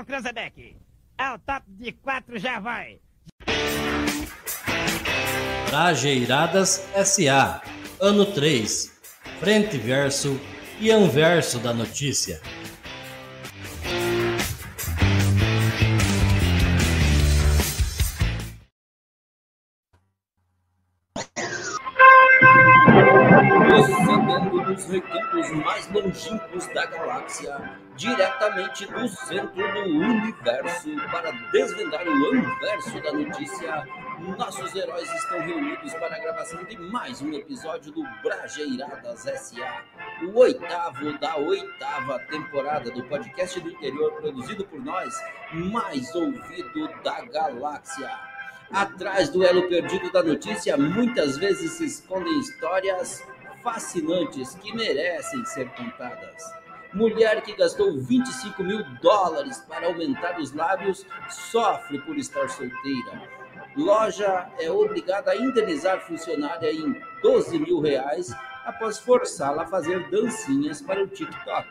Atenção, Cranzebeck. Ao top de quatro já vai. Trajeiradas SA. Ano 3. Frente verso e anverso da notícia. Dos recantos mais longínquos da galáxia, diretamente do centro do universo, para desvendar o anverso da notícia, nossos heróis estão reunidos para a gravação de mais um episódio do Brajeiradas S.A., o oitavo da oitava temporada do podcast do interior produzido por nós, mais ouvido da galáxia. Atrás do elo perdido da notícia, muitas vezes se escondem histórias fascinantes que merecem ser contadas. Mulher que gastou 25 mil dólares para aumentar os lábios sofre por estar solteira. Loja é obrigada a indenizar funcionária em 12 mil reais após forçá-la a fazer dancinhas para o TikTok.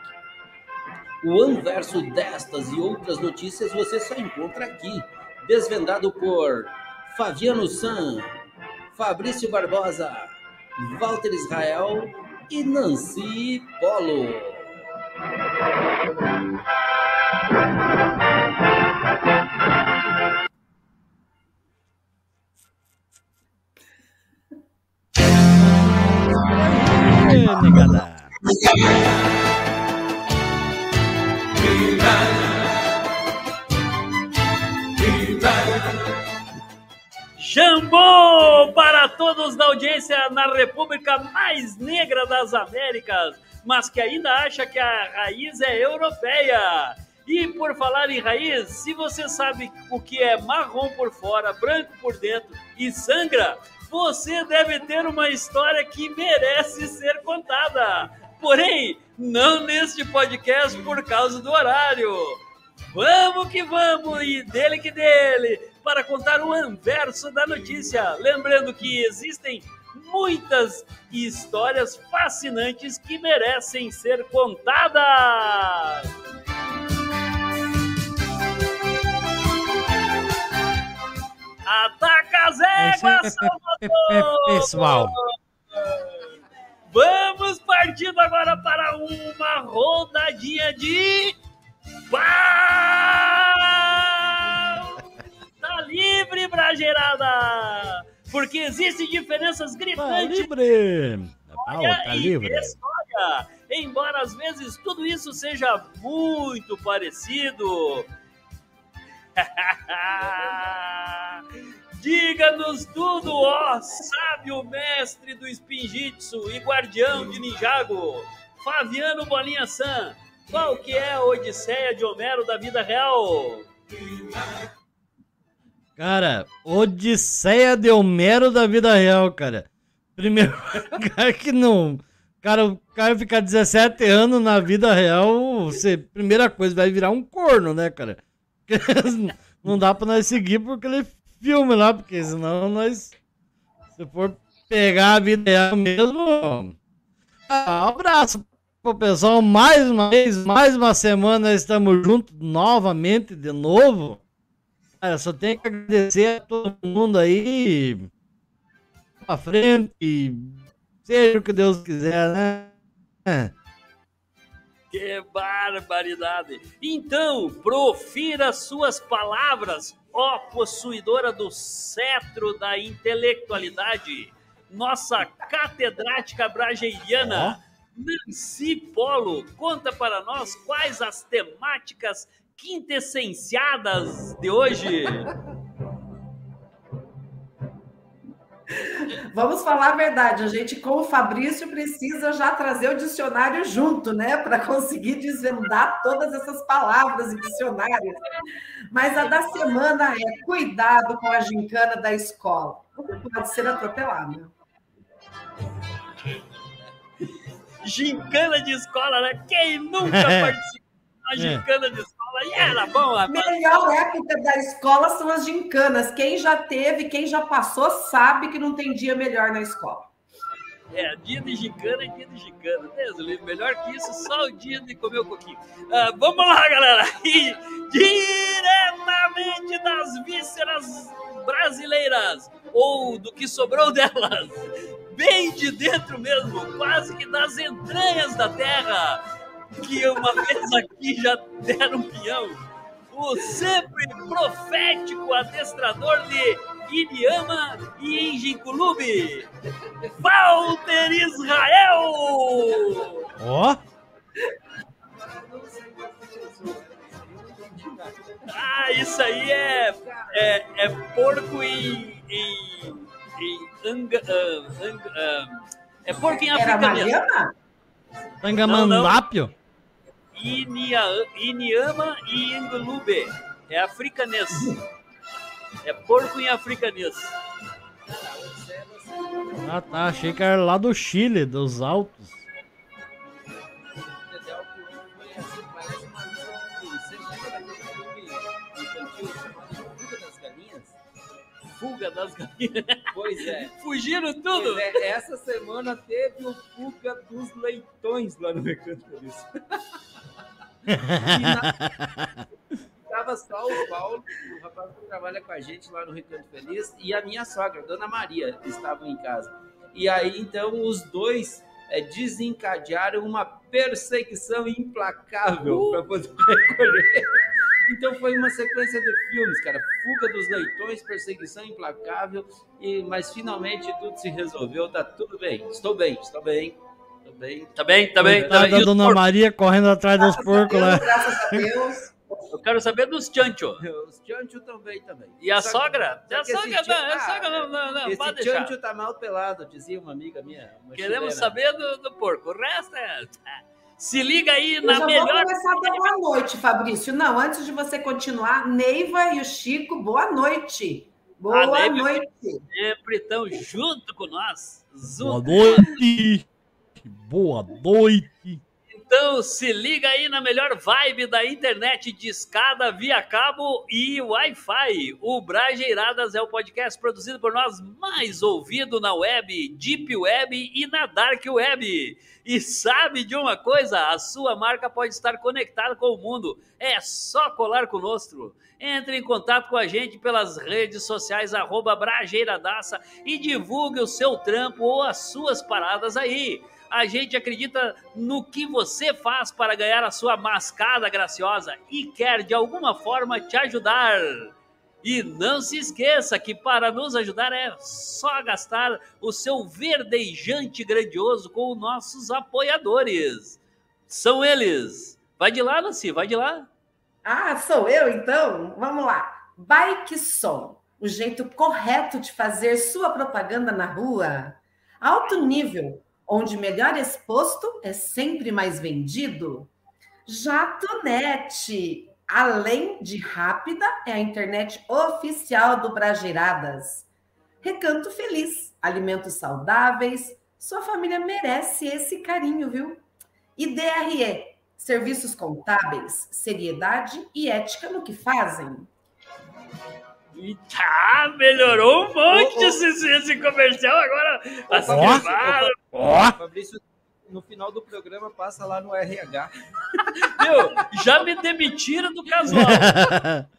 O anverso destas e outras notícias você só encontra aqui, desvendado por Fabiano San, Fabrício Barbosa, Walter Israel e Nancy Polo. Jambô para todos da audiência na República mais negra das Américas, mas que ainda acha que a raiz é europeia. E por falar em raiz, se você sabe o que é marrom por fora, branco por dentro e sangra, você deve ter uma história que merece ser contada. Porém, não neste podcast por causa do horário. Vamos que vamos e dele que dele para contar o anverso da notícia. Lembrando que existem muitas histórias fascinantes que merecem ser contadas. Ataca as éguas, Salvador! Pessoal, Vamos partindo agora para uma rodadinha de. Pau! Tá livre, brageirada! Porque existem diferenças gritantes livre. Tá, história tá livre. história. Embora às vezes tudo isso seja muito parecido. Diga-nos tudo, ó sábio mestre do Spinjitsu e guardião de Ninjago, Fabiano Bolinha San. Qual que é a odisseia de Homero da vida real? Cara, Odisseia de Homero da vida real, cara. Primeiro, cara que não. Cara, o cara ficar 17 anos na vida real, você, primeira coisa, vai virar um corno, né, cara? Não dá pra nós seguir por aquele filme lá, porque senão nós. Se for pegar a vida real mesmo. Ah, um abraço pro pessoal. Mais uma vez, mais uma semana estamos juntos novamente, de novo. Cara, só tenho que agradecer a todo mundo aí. Pra frente. e Seja o que Deus quiser, né? É. Que barbaridade! Então, profira suas palavras, ó possuidora do cetro da intelectualidade, nossa catedrática brageiriana, Nancy Polo, conta para nós quais as temáticas quintessenciadas de hoje. Vamos falar a verdade, a gente com o Fabrício precisa já trazer o dicionário junto, né, para conseguir desvendar todas essas palavras e dicionários. Mas a da semana é cuidado com a gincana da escola. Você pode ser atropelado. Gincana de escola, né? Quem nunca É. participou da gincana de escola? E era bom, A melhor época da escola são as gincanas. Quem já teve, quem já passou, sabe que não tem dia melhor na escola. É, dia de gincana é dia de gincana. Deus, livre. melhor que isso, só o dia de comer o coquinho. Ah, vamos lá, galera. E diretamente das vísceras brasileiras, ou do que sobrou delas, bem de dentro mesmo, quase que das entranhas da terra, que uma vez aqui já deram um peão. O sempre profético adestrador de Iriama e Enginculubi, Walter Israel! Ó, Ah, isso aí é, é, é porco em. em, em anga, ah, anga- ah, é porco em Era africanês. Mariana? Tangamandápio? Inia- Iniama e Engulube. É africanês. É porco em africanês. Ah, tá. Achei que era lá do Chile, dos Altos. Fuga das galinhas. Pois é. Fugiram tudo. É, essa semana teve o Fuga dos Leitões lá no Recanto Feliz. E na- Tava só o Paulo, o rapaz que trabalha com a gente lá no Recanto Feliz, e a minha sogra, Dona Maria, estavam em casa. E aí, então, os dois eh, desencadearam uma perseguição implacável para poder recolher. Então foi uma sequência de filmes, cara. Fuga dos leitões, perseguição implacável, e, mas finalmente tudo se resolveu, tá tudo bem. Estou bem, estou bem. Estou bem. Tá bem, tá bem. Tá bem. da E os Dona porcos? Maria correndo atrás dos porcos lá. Graças a Deus. Eu quero saber dos chancho. Os Tchancho também também. E a Só- sogra? A sogra tchan- não, a ah, sogra não, não, não, Esse pode deixar. Tchancho tá mal pelado, dizia uma amiga minha. uma Queremos chilena. saber do, do porco. O resto é. Se liga aí Eu na já melhor. vou começar a dar boa noite, Fabrício. Não, antes de você continuar, Neiva e o Chico, boa noite. Boa Neiva- noite. Sempre estão junto com nós. Boa Junto. noite. Boa noite. Então se liga aí na melhor vibe da internet de escada via cabo e Wi-Fi. O Brajeiradas é o podcast produzido por nós, mais ouvido na web, Deep Web e na Dark Web. E sabe de uma coisa? A sua marca pode estar conectada com o mundo. É só colar conosco. Entre em contato com a gente pelas redes sociais, arroba Brajeiradaça, e divulgue o seu trampo ou as suas paradas aí. A gente acredita no que você faz para ganhar a sua mascada graciosa e quer de alguma forma te ajudar. E não se esqueça que para nos ajudar é só gastar o seu verdejante grandioso com os nossos apoiadores. São eles. Vai de lá, Nancy, vai de lá. Ah, sou eu então? Vamos lá. Bike Som, o jeito correto de fazer sua propaganda na rua. Alto nível, onde melhor exposto é sempre mais vendido. Jatonet, além de rápida, é a internet oficial do Brageiradas. Recanto Feliz, alimentos saudáveis. Sua família merece esse carinho, viu? E DRE, serviços contábeis, seriedade e ética no que fazem. E tá, melhorou um monte esse, esse comercial agora. Acirrado. Ó, Fabrício, no final do programa, passa lá no RH. Meu, já me demitiram do casual.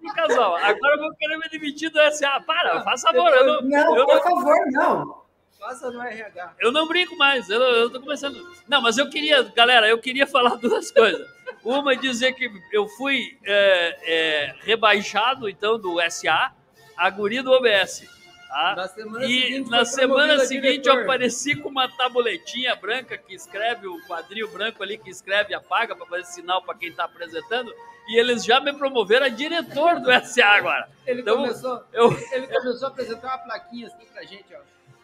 Do casual. Agora eu vou querer me demitir do SA. Para, faça favor. Eu não, Não, eu por não, favor, não. Passa no RH. eu não brinco mais. Eu, eu tô começando. Não, mas eu queria, galera, eu queria falar duas coisas. Uma é dizer que eu fui é, é, rebaixado, então, do SA a guri do OBS. Tá? Na semana E seguinte, na semana seguinte eu apareci com uma tabuletinha branca que escreve o quadril branco ali que escreve e apaga para fazer sinal para quem está apresentando. E eles já me promoveram a diretor do SA agora. Ele, Então, começou, Eu, ele começou a apresentar uma plaquinha assim pra gente, ó.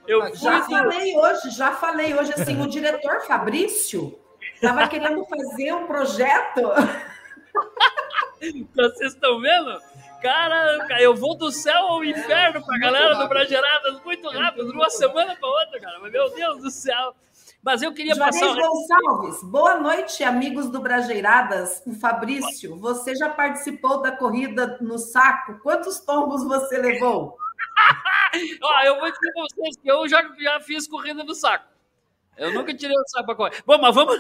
Eu plaquinha. Já Muito. falei hoje, já falei hoje assim, o diretor Fabrício estava querendo fazer um projeto. vocês estão vendo? Cara, eu vou do céu ao inferno pra galera do Brageradas muito rápido, de uma semana para outra, cara. Mas, meu Deus do céu. Mas eu queria Juarez passar. Gonçalves, boa noite, amigos do Brajeiradas. O Fabrício, você já participou da corrida no saco? Quantos tombos você levou? Ó, eu vou dizer pra vocês que eu já, já fiz corrida no saco. Eu nunca tirei o saco pra correr. Bom, mas vamos.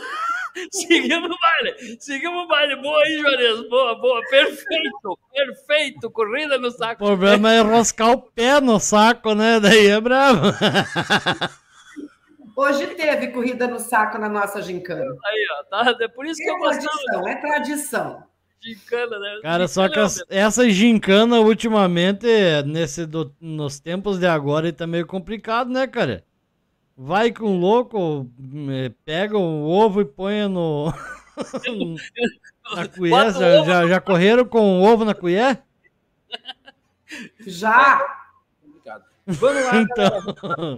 Seguimos o baile. Seguimos o baile. Boa aí, Juarez. Boa, boa. Perfeito. Perfeito. Corrida no O saco. problema é enroscar o pé no saco, né? Daí é bravo. Hoje teve corrida no saco na nossa gincana. Aí, ó. Tá? É por isso que É eu gostava tradição, é tradição. gincana, né? Cara, só que Gincana, as- essa gincana ultimamente, nesse do- nos tempos de agora, tá meio complicado, né, cara? Vai com louco, eh, pega o ovo e põe no. na colher. Já, já, já correram com o ovo na colher? Já Complicado. Vamos lá, galera.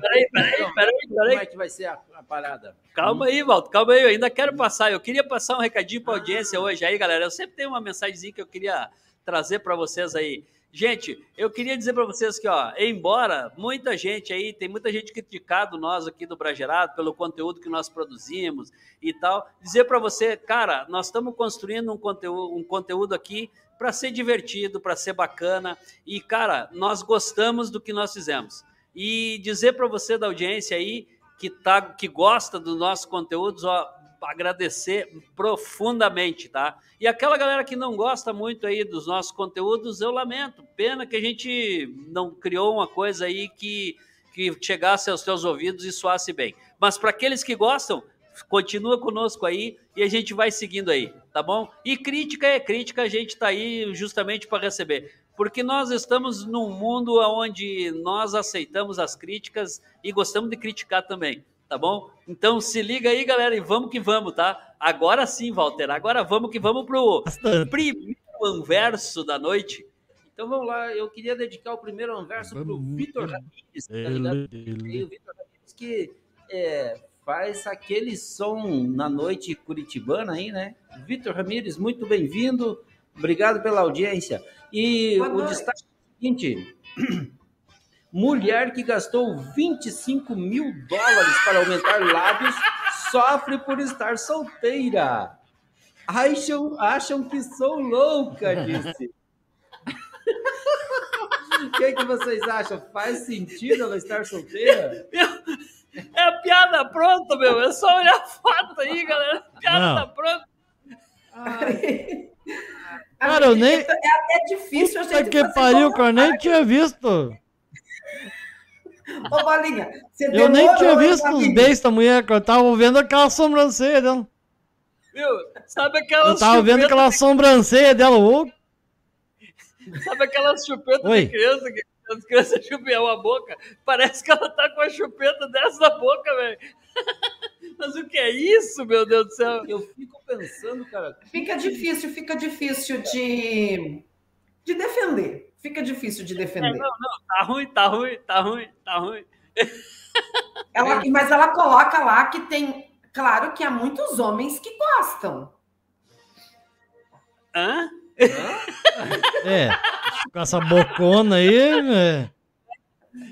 Peraí, peraí, peraí, Como peraí. é que vai ser a, a parada? Calma aí, Valdo, calma aí, eu ainda quero passar. Eu queria passar um recadinho para a audiência hoje aí, galera. Eu sempre tenho uma mensagenzinha que eu queria trazer para vocês aí. Gente, eu queria dizer para vocês que, ó, embora muita gente aí, tem muita gente criticado nós aqui do Bragerado pelo conteúdo que nós produzimos e tal, dizer para você, cara, nós estamos construindo um conteúdo, um conteúdo aqui para ser divertido, para ser bacana e, cara, nós gostamos do que nós fizemos. E dizer para você da audiência aí que tá, que gosta dos nossos conteúdos, ó, agradecer profundamente, tá? E aquela galera que não gosta muito aí dos nossos conteúdos, eu lamento. Pena que a gente não criou uma coisa aí que, que chegasse aos seus ouvidos e soasse bem. Mas para aqueles que gostam, continua conosco aí e a gente vai seguindo aí, tá bom? E crítica é crítica, a gente tá aí justamente para receber. Porque nós estamos num mundo onde nós aceitamos as críticas e gostamos de criticar também, tá bom? Então se liga aí, galera, e vamos que vamos, tá? Agora sim, Walter, agora vamos que vamos pro primeiro anverso da noite. Então vamos lá, eu queria dedicar o primeiro anverso para o Vitor Ramírez, tá ligado? E o Vitor Ramírez que é, faz aquele som na noite curitibana aí, né? Vitor Ramírez, muito bem-vindo, obrigado pela audiência. E Boa o noite. destaque é o seguinte: mulher que gastou 25 mil dólares para aumentar lábios sofre por estar solteira. Acham, acham que sou louca, disse. O que, que vocês acham? Faz sentido ela estar solteira? É a piada pronta, meu. É só olhar a foto aí, galera. A piada Não. tá pronta. Cara, eu nem- É até difícil a Puta gente que pariu, que eu nem tinha visto. Ô, Bolinha, você Eu nem tinha visto os beijos da mulher, que eu tava vendo aquela sobrancelha dela. Viu? Sabe aquelas Eu tava vendo aquela sobrancelha dela. Ô, Sabe aquelas chupetas Oi. de criança que as crianças chupam a boca? Parece que ela tá com a chupeta dessa na boca, velho. Mas o que é isso, meu Deus do céu? Eu fico pensando, cara, Fica difícil, fica difícil de, de defender. Fica difícil de defender. Tá ruim, tá ruim, tá ruim, tá ruim. Ela, mas ela coloca lá que tem. Claro que há muitos homens que gostam. Hã? é, com essa bocona aí, é.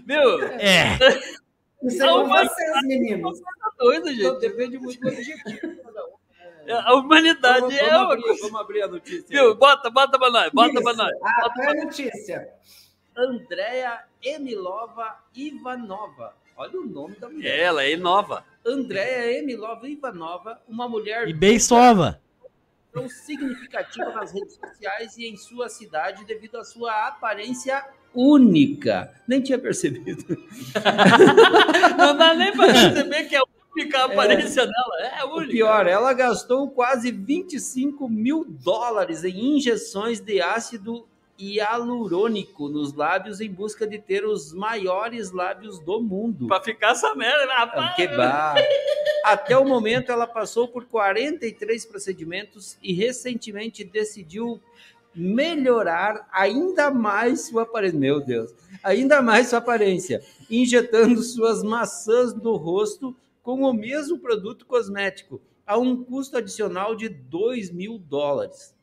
Meu, é. Isso é com vocês, meninos. tá doido, então gente. depende muito do objetivo. A humanidade Vamos, é vamos abrir, vamos abrir a notícia. Viu? Bota, bota pra nós, bota pra nós. Ah, é a notícia? Andréa Emilova Ivanova. Olha o nome da mulher. Ela é nova. Andréa Emilova Ivanova, uma mulher E beiçova. tão significativa nas redes sociais e em sua cidade devido à sua aparência única. Nem tinha percebido. Não dá nem pra perceber que é a única aparência dela. É a O única. pior, ela gastou quase 25 mil dólares em injeções de ácido hialurônico nos lábios em busca de ter os maiores lábios do mundo. Pra ficar essa merda, né, rapaz. Que bar. Até o momento, ela passou por 43 procedimentos e recentemente decidiu melhorar ainda mais sua aparência. Meu Deus, ainda mais sua aparência, injetando suas maçãs no rosto com o mesmo produto cosmético, a um custo adicional de 2 mil dólares.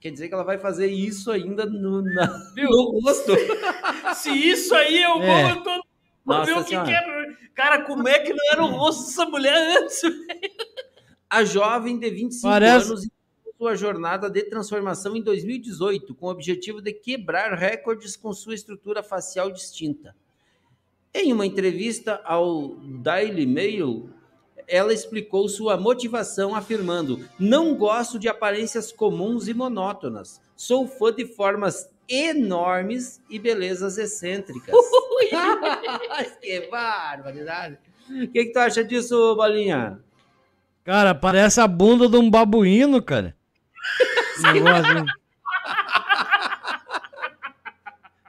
Quer dizer que ela vai fazer isso ainda no, na- no rosto. Se isso aí é o É. bom, eu tô. Nossa ver o que, que era. Cara, como é que não era o rosto dessa mulher antes? A jovem de 25 Parece- anos iniciou sua jornada de transformação em 2018, com o objetivo de quebrar recordes com sua estrutura facial distinta. Em uma entrevista ao Daily Mail, ela explicou sua motivação afirmando: "Não gosto de aparências comuns e monótonas. Sou fã de formas enormes e belezas excêntricas." que barbaridade. O que, que tu acha disso, Bolinha? Cara, parece a bunda de um babuíno, cara. Negócio.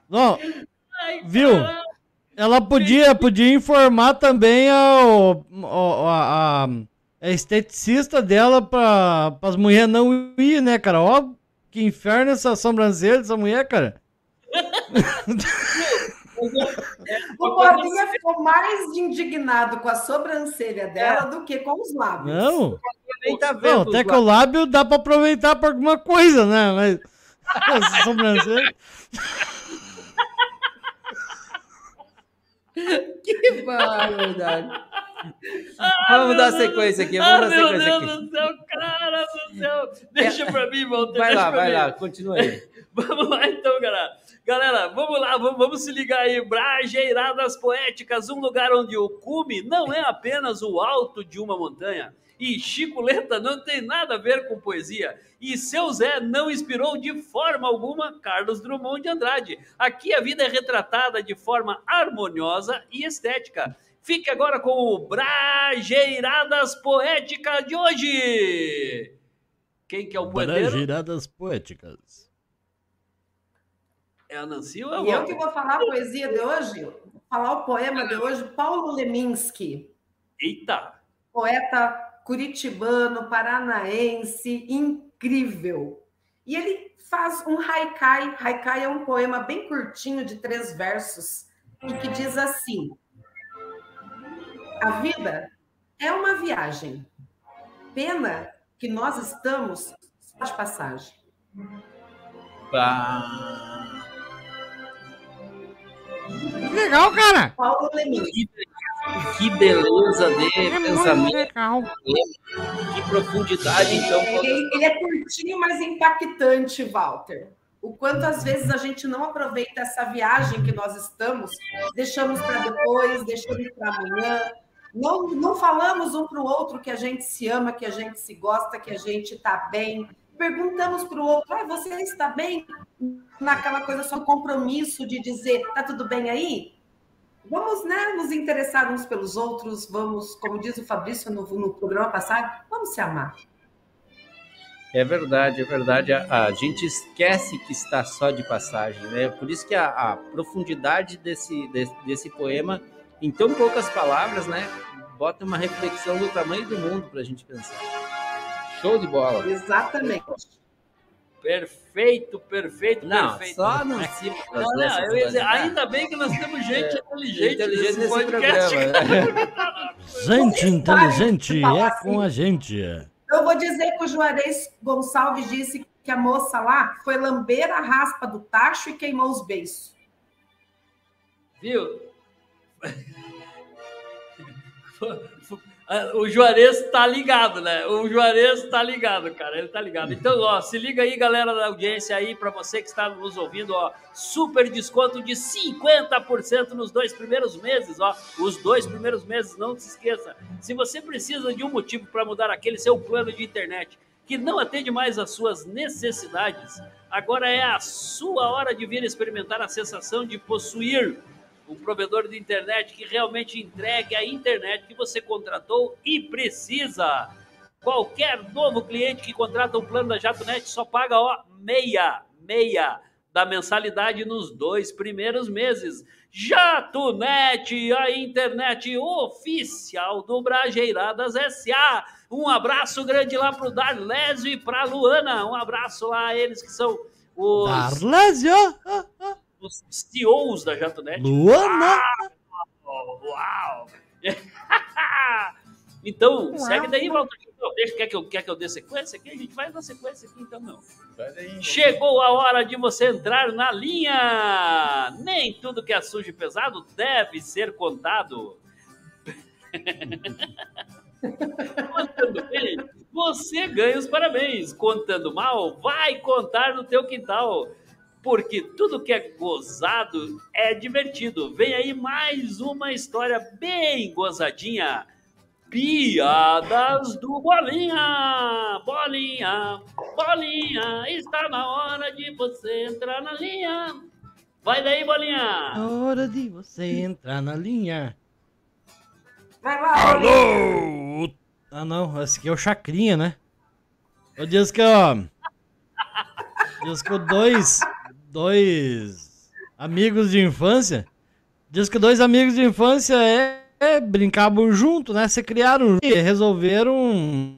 Não, Ai, Viu? caralho. Ela podia, podia informar também a, a, a- a esteticista dela para as mulheres não ir, né, cara? Ó, que inferno essa sobrancelha dessa mulher, cara. O Bolinha ficou mais indignado com a sobrancelha dela do que com os lábios. Não, Nem tá não, até que o lábio dá para aproveitar para alguma coisa, né? Mas essa sobrancelha. Que barbaridade. Vamos dar sequência aqui, Ah, vamos dar meu sequência Deus aqui. do céu, cara do céu. Deixa pra mim, Walter. Vai lá, vai mim. lá, continua aí. Vamos lá então, galera. Galera, vamos lá, vamos, vamos se ligar aí. Brajeiradas Poéticas, um lugar onde o cume não é apenas o alto de uma montanha. E Chicoleta não tem nada a ver com poesia. E seu Zé não inspirou de forma alguma Carlos Drummond de Andrade. Aqui a vida é retratada de forma harmoniosa e estética. Fique agora com o Brajeiradas Poéticas de hoje. Quem que é o poeteiro? Giradas poéticas. É a Nancy ou é o E eu que vou falar a poesia de hoje, vou falar o poema de hoje, Paulo Leminski, Eita! poeta curitibano, paranaense, incrível. E ele faz um haikai. Haikai é um poema bem curtinho, de três versos, e que diz assim: A vida é uma viagem. Pena que nós estamos só de passagem. Bah. Que legal, cara! Paulo Leminski. Que beleza de É pensamento, que profundidade, então. Ele, ele é curtinho, mas impactante, Walter. O quanto às vezes a gente não aproveita essa viagem que nós estamos, deixamos para depois, deixamos para amanhã. Não, não falamos um para o outro que a gente se ama, que a gente se gosta, que a gente está bem. Perguntamos para o outro: ah, você está bem? Naquela coisa só compromisso de dizer: tá tudo bem aí? Vamos né, nos interessar uns pelos outros, vamos, como diz o Fabrício no, no programa passado, vamos se amar. É verdade, é verdade. A, a gente esquece que está só de passagem, né? Por isso que a, a profundidade desse, desse, desse poema, em tão poucas palavras, né? Bota uma reflexão do tamanho do mundo para a gente pensar. Show de bola. Exatamente. Perfeito, perfeito, Não, perfeito. só não cima das Não, não, nossas eu ia dizer, né? ainda bem que nós temos gente inteligente, Inteligente nesse nesse podcast. programa. Gente inteligente é assim. com a gente. Eu vou dizer que o Juarez Gonçalves disse que a moça lá foi lamber a raspa do tacho e queimou os beiços. Viu? O Juarez tá ligado, né? O Juarez tá ligado, cara. Ele tá ligado. Então, ó, se liga aí, galera da audiência aí, para você que está nos ouvindo, ó, super desconto de 50% nos dois primeiros meses, ó. Os dois primeiros meses, não se esqueça. Se você precisa de um motivo para mudar aquele seu plano de internet que não atende mais às suas necessidades, agora é a sua hora de vir experimentar a sensação de possuir um provedor de internet que realmente entregue a internet que você contratou e precisa. Qualquer novo cliente que contrata um plano da JatoNet só paga ó, meia, meia da mensalidade nos dois primeiros meses. JatoNet, a internet oficial do Brajeiradas SA. Um abraço grande lá pro Darlésio e pra Luana. Um abraço lá a eles que são os, Darlésio! Os CEOs da JatoNet. Luana! Uau! então, segue daí, Walter. Deixa, quer, que eu, quer que eu dê sequência aqui? A gente vai na sequência aqui, então não. Chegou a hora de você entrar na linha! Nem tudo que é sujo e pesado deve ser contado. Contando bem, você ganha os parabéns. Contando mal, vai contar no teu quintal. Porque tudo que é gozado é divertido. Vem aí mais uma história bem gozadinha. Piadas do Bolinha! Bolinha, Bolinha, está na hora de você entrar na linha. Vai daí, Bolinha! Hora de você entrar na linha. Vai lá. Alô! Ah, não, esse aqui é o Chacrinha, né? Eu disse que, ó. Diz que dois. Dois amigos de infância. Diz que dois amigos de infância é, é, brincavam junto, né? Se criaram e resolveram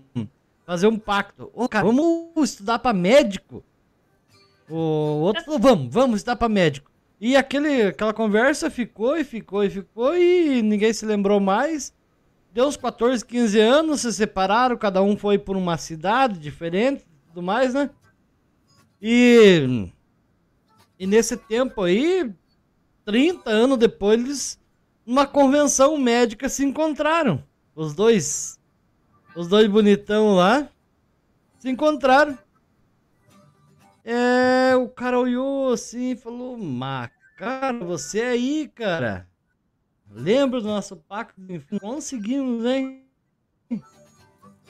fazer um pacto. Ô, cara, vamos estudar pra médico. O outro falou, vamos, vamos estudar pra médico. E aquele, aquela conversa ficou e ficou e ficou e ninguém se lembrou mais. Deu uns 14, 15 anos, se separaram, cada um foi por uma cidade diferente, tudo mais, né? E, e nesse tempo aí, 30 anos depois, eles, numa convenção médica, se encontraram. Os dois, os dois bonitão lá, se encontraram. É, o cara olhou assim e falou, mas, cara, você aí, cara. Lembra do nosso pacto? Conseguimos, hein?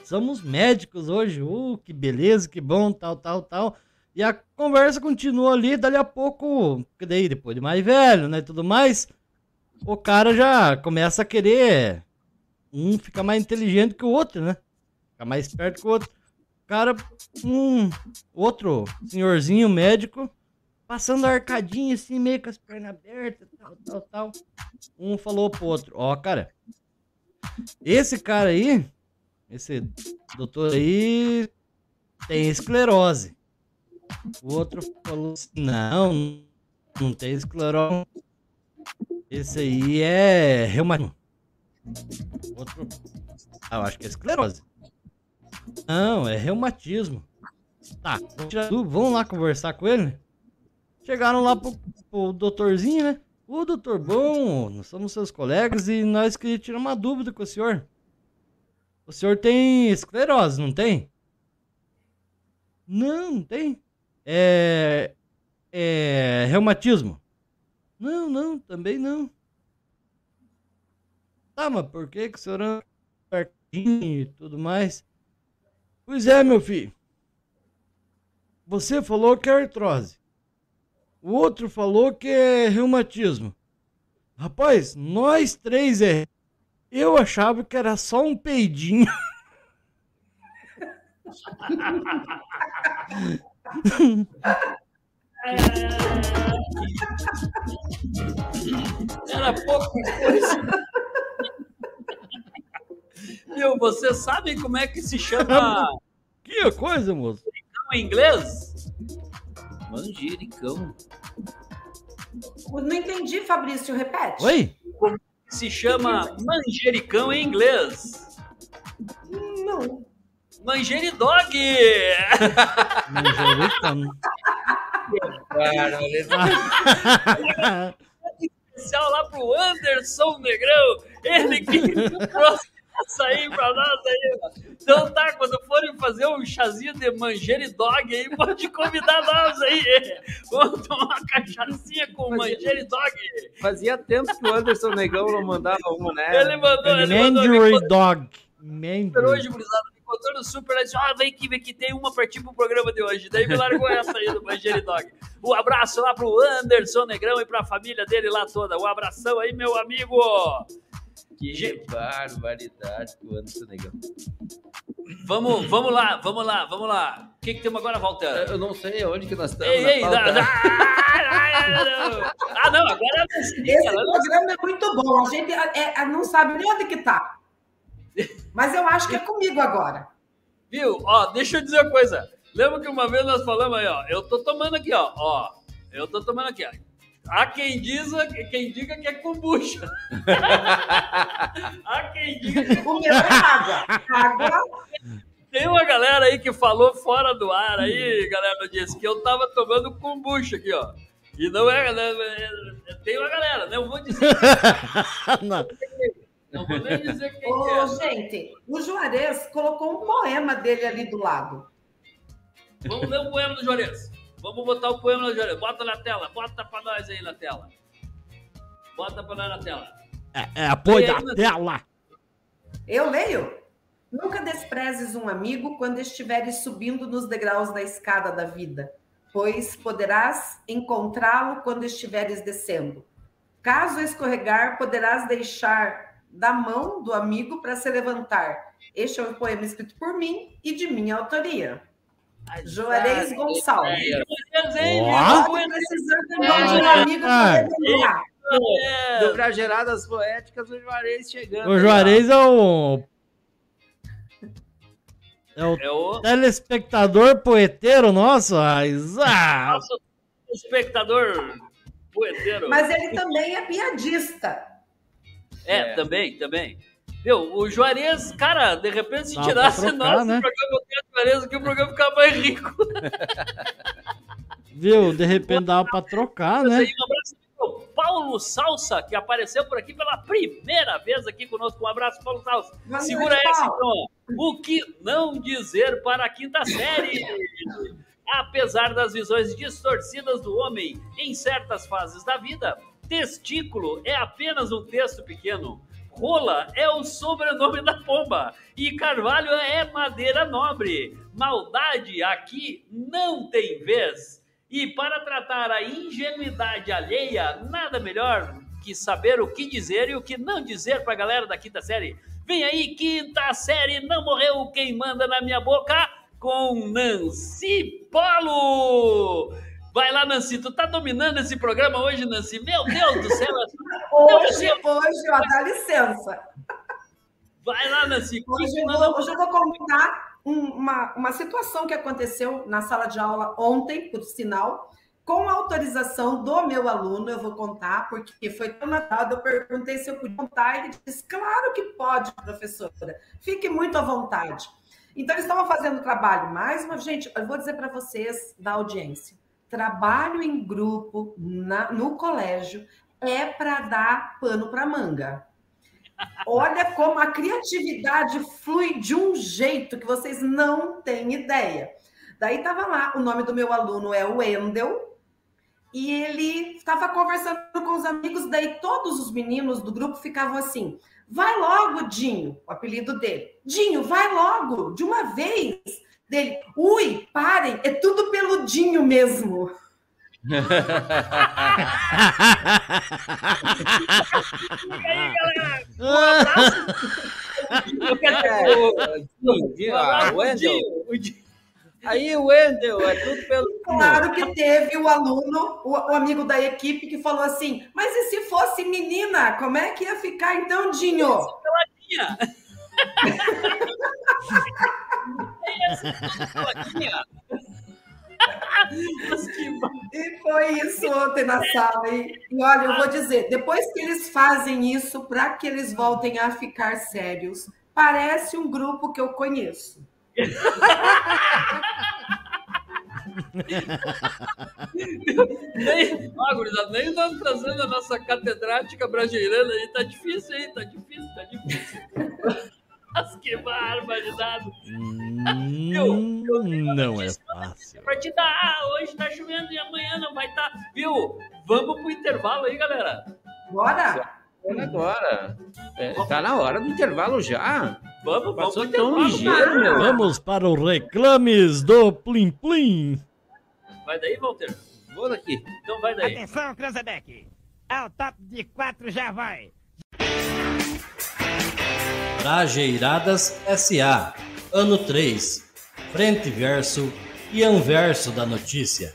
Somos médicos hoje. Uh, que beleza, que bom, tal, tal, tal. E a conversa continua ali, dali a pouco, daí depois de mais velho, né, e tudo mais, o cara já começa a querer um fica mais inteligente que o outro, né? Fica mais esperto que o outro. O cara, um outro senhorzinho médico, passando a arcadinha assim, meio com as pernas abertas, tal, tal, tal. Um falou pro outro, ó, cara, esse cara aí, esse doutor aí, tem esclerose. O outro falou assim, não, não tem esclerose. Esse aí é reumatismo. Outro, ah, eu acho que é esclerose. Não, é reumatismo. Tá, vamos lá conversar com ele. Chegaram lá pro, pro doutorzinho, né? Ô, doutor, bom, nós somos seus colegas e nós queríamos tirar uma dúvida com o senhor. O senhor tem esclerose, não tem? Não, não tem. É. É. Reumatismo? Não, não, também não. Tá, mas por que que o senhor anda pertinho e tudo mais? Pois é, meu filho. Você falou que é artrose. O outro falou que é reumatismo. Rapaz, nós três é. Eu achava que era só um peidinho. Era pouca coisa. Viu, você sabe como é que se chama Que coisa, moço. em inglês? Manjericão. Não entendi, Fabrício, repete. Oi? Se chama manjericão em inglês. Não. Manjeridog! Manjericão. Cara, Especial lá pro Anderson Negrão, ele que trouxe essa aí pra nós aí. Então tá, quando forem fazer um chazinho de manjeridog aí, pode convidar nós aí. Vamos tomar uma cachaçinha com manjeridog. Fazia tempo que o Anderson Negão não mandava uma, né? Ele mandou, ele mandou. me Mandarin Dog. Super hoje, gurizada, encontrou no Super, ele disse, ah, vem aqui, vem aqui, tem uma pra ti pro programa de hoje. Daí me largou essa aí do Mangeridog. Um abraço lá pro Anderson Negrão e pra família dele lá toda. Um abração aí, meu amigo. Que barbaridade que o Anderson Negão. Vamos, vamos lá, vamos lá, vamos lá. O que, que temos agora, Walter? Eu não sei onde que nós estamos. Ei, ei, pauta. dá, dá. Ah, não, agora é Esse programa é muito bom. A gente é- é- não sabe nem onde que tá. Mas eu acho que é comigo agora. Viu? Ó, deixa eu dizer uma coisa. Lembra que uma vez nós falamos aí, ó. Eu tô tomando aqui, ó. Ó, eu tô tomando aqui, ó. Há quem, diz, quem diga que é kombucha. Há quem diga que é água. Água. Tem uma galera aí que falou fora do ar aí, galera, disse que eu tava tomando kombucha aqui, ó. E não é, né, é- tem uma galera, não vou dizer, Não. Não vou nem dizer quem que Ô, é. gente, o Juarez colocou um poema dele ali do lado. Vamos ler o poema do Juarez. Vamos botar o poema no Juarez. Bota na tela, bota pra nós aí na tela. Bota pra nós na tela. É, é apoio da tela. Eu leio. Nunca desprezes um amigo quando estiveres subindo nos degraus da escada da vida, pois poderás encontrá-lo quando estiveres descendo. Caso escorregar, poderás deixar da mão do amigo para se levantar. Este é um poema escrito por mim e de minha autoria. Juarez Gonçalves. Um para lembrar. É, Do Brageradas Poéticas, o Juarez chegando. O. Juarez é o. É o é o telespectador poeteiro nosso. Ah, nosso espectador poeteiro. Mas ele também é piadista. É, É. também, também. Meu, o Juarez, cara, de repente se Dá tirasse trocar, nós né? do programa botar o Juarez aqui, o programa ficava mais rico. viu? De repente dava pra trocar, Mas né? um abraço pro Paulo Salsa, que apareceu por aqui pela primeira vez aqui conosco. Um abraço, Paulo Salsa. Boa Segura essa, então. O que não dizer para a quinta série? Apesar das visões distorcidas do homem em certas fases da vida, testículo é apenas um texto pequeno. Rola é o sobrenome da pomba e carvalho é madeira nobre. Maldade aqui não tem vez. E para tratar a ingenuidade alheia, nada melhor que saber o que dizer e o que não dizer pra galera da quinta série. Vem aí, quinta série, não morreu quem manda na minha boca, com Nancy Polo! Vai lá, Nancy, tu tá dominando esse programa hoje, Nancy? Meu Deus do céu! Hoje, hoje, ó, dá licença. Vai lá, Nancy! Hoje eu vou, hoje eu vou contar um- uma, uma situação que aconteceu na sala de aula ontem, por sinal, com a autorização do meu aluno, eu vou contar, porque foi tão natural, eu perguntei se eu podia contar, ele disse, claro que pode, professora, fique muito à vontade. Então, eles estavam fazendo trabalho, mais uma, gente, eu vou dizer para vocês da audiência, trabalho em grupo na- no colégio é para dar pano para manga. Olha como a criatividade flui de um jeito que vocês não têm ideia. Daí estava lá, o nome do meu aluno é Wendel, e ele estava conversando com os amigos, daí todos os meninos do grupo ficavam assim: vai logo, Dinho, o apelido dele. Dinho, vai logo, de uma vez. Dele, ui, parem, é tudo pelo Dinho mesmo. Eu quero É, o Dinho, ah, o Wendel. Aí o Wendel, é tudo pelo. Claro que teve o aluno, o, o amigo da equipe, que falou assim: mas e se fosse menina, como é que ia ficar então, Dinho? Tinha. E foi isso ontem na sala. E, e olha, eu vou dizer: depois que eles fazem isso, para que eles voltem a ficar sérios, parece um grupo que eu conheço. Nem, ah, nem estamos trazendo a nossa catedrática brasileira aí. Tá difícil aí, tá difícil, tá difícil. Mas que barbaridade. Hum, não é fácil. A partir da. Ah, hoje tá chovendo e amanhã não vai estar. Tá. Viu? Vamos pro intervalo aí, galera. Bora? Agora. É, tá na hora do intervalo já. Vamos, vamos Passou pro tão ligeiro, meu. Vamos para o Reclames do Plim Plim. Vai daí, Walter? Vou daqui. Então vai daí. Atenção, Cranzebeck. É o top de quatro, já vai. Trajeiradas SA, ano 3, frente verso e anverso da notícia.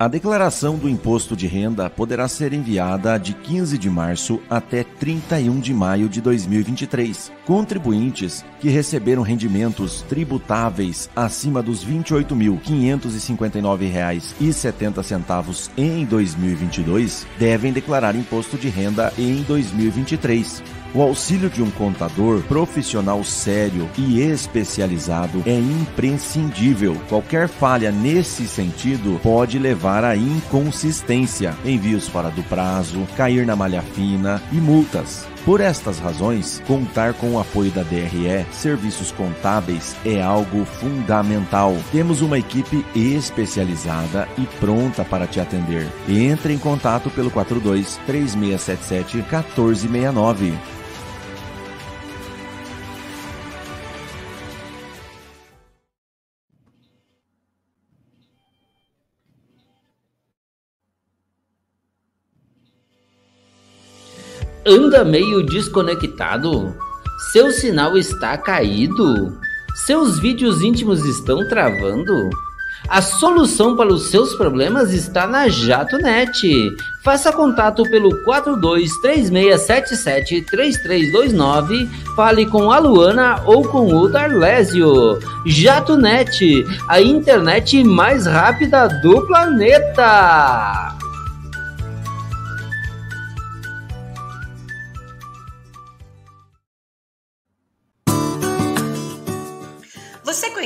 A declaração do imposto de renda poderá ser enviada de 15 de março até 31 de maio de 2023. Contribuintes que receberam rendimentos tributáveis acima dos R$ 28.559,70 em 2022 devem declarar imposto de renda em 2023. O auxílio de um contador profissional sério e especializado é imprescindível. Qualquer falha nesse sentido pode levar a inconsistência, envios fora do prazo, cair na malha fina e multas. Por estas razões, contar com o apoio da DRE Serviços Contábeis é algo fundamental. Temos uma equipe especializada e pronta para te atender. Entre em contato pelo 42 3677 1469. Anda meio desconectado? Seu sinal está caído? Seus vídeos íntimos estão travando? A solução para os seus problemas está na JatoNet. Faça contato pelo 4236773329, fale com a Luana ou com o Darlésio. JatoNet, a internet mais rápida do planeta.